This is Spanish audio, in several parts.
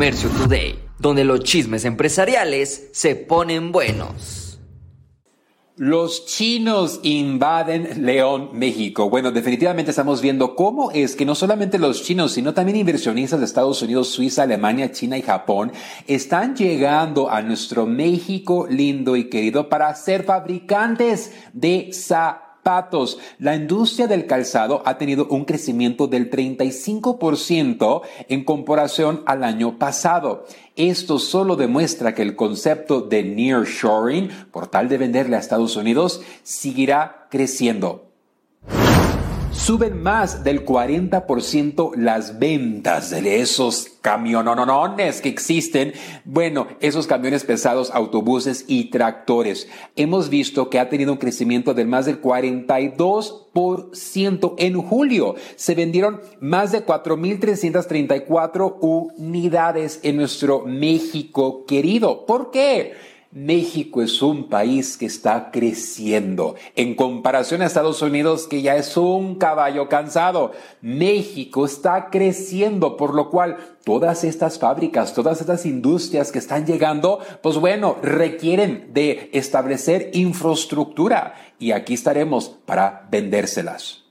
Comercio Today, donde los chismes empresariales se ponen buenos. Los chinos invaden León, México. Bueno, definitivamente estamos viendo cómo es que no solamente los chinos, sino también inversionistas de Estados Unidos, Suiza, Alemania, China y Japón están llegando a nuestro México lindo y querido para ser fabricantes de zapatos La industria del calzado ha tenido un crecimiento del 35% en comparación al año pasado. Esto solo demuestra que el concepto de nearshoring, por tal de venderle a Estados Unidos, seguirá creciendo suben más del 40% las ventas de esos camiononones que existen. Bueno, esos camiones pesados, autobuses y tractores. Hemos visto que ha tenido un crecimiento del más del 42% en julio. Se vendieron más de 4.334 unidades en nuestro México querido. ¿Por qué? México es un país que está creciendo en comparación a Estados Unidos que ya es un caballo cansado. México está creciendo, por lo cual todas estas fábricas, todas estas industrias que están llegando, pues bueno, requieren de establecer infraestructura y aquí estaremos para vendérselas.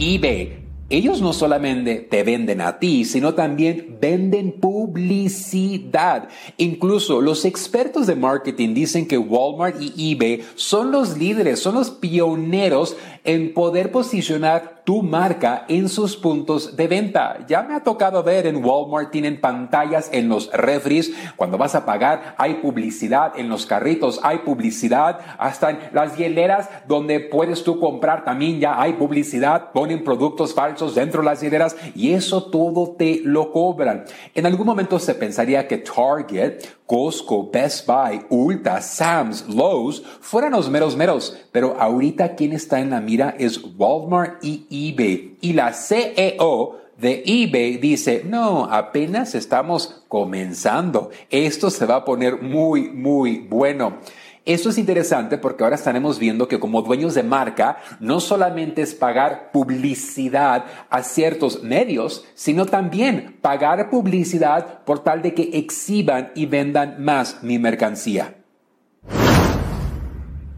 eBay ellos no solamente te venden a ti, sino también venden publicidad. Incluso los expertos de marketing dicen que Walmart y eBay son los líderes, son los pioneros en poder posicionar tu marca en sus puntos de venta. Ya me ha tocado ver en Walmart tienen pantallas en los refries. Cuando vas a pagar hay publicidad en los carritos, hay publicidad hasta en las hieleras donde puedes tú comprar también ya hay publicidad. Ponen productos falsos dentro de las hieleras y eso todo te lo cobran. En algún momento se pensaría que Target Costco, Best Buy, Ulta, Sam's, Lowe's fueran los meros meros, pero ahorita quien está en la mira es Walmart y eBay. Y la CEO de eBay dice, no, apenas estamos comenzando. Esto se va a poner muy, muy bueno. Esto es interesante porque ahora estaremos viendo que como dueños de marca no solamente es pagar publicidad a ciertos medios, sino también pagar publicidad por tal de que exhiban y vendan más mi mercancía.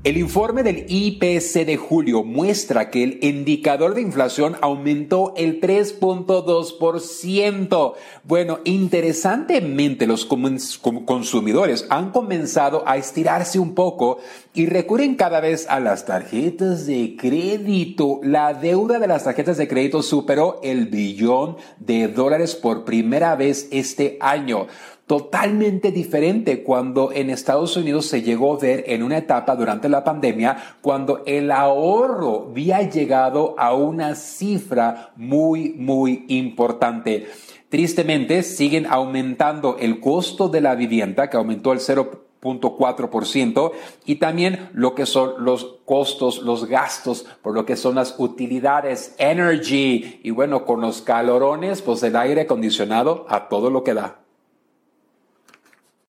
El informe del IPC de julio muestra que el indicador de inflación aumentó el 3.2%. Bueno, interesantemente los consumidores han comenzado a estirarse un poco y recurren cada vez a las tarjetas de crédito. La deuda de las tarjetas de crédito superó el billón de dólares por primera vez este año totalmente diferente cuando en Estados Unidos se llegó a ver en una etapa durante la pandemia cuando el ahorro había llegado a una cifra muy, muy importante. Tristemente, siguen aumentando el costo de la vivienda, que aumentó el 0.4% y también lo que son los costos, los gastos por lo que son las utilidades, energy y bueno, con los calorones, pues el aire acondicionado a todo lo que da.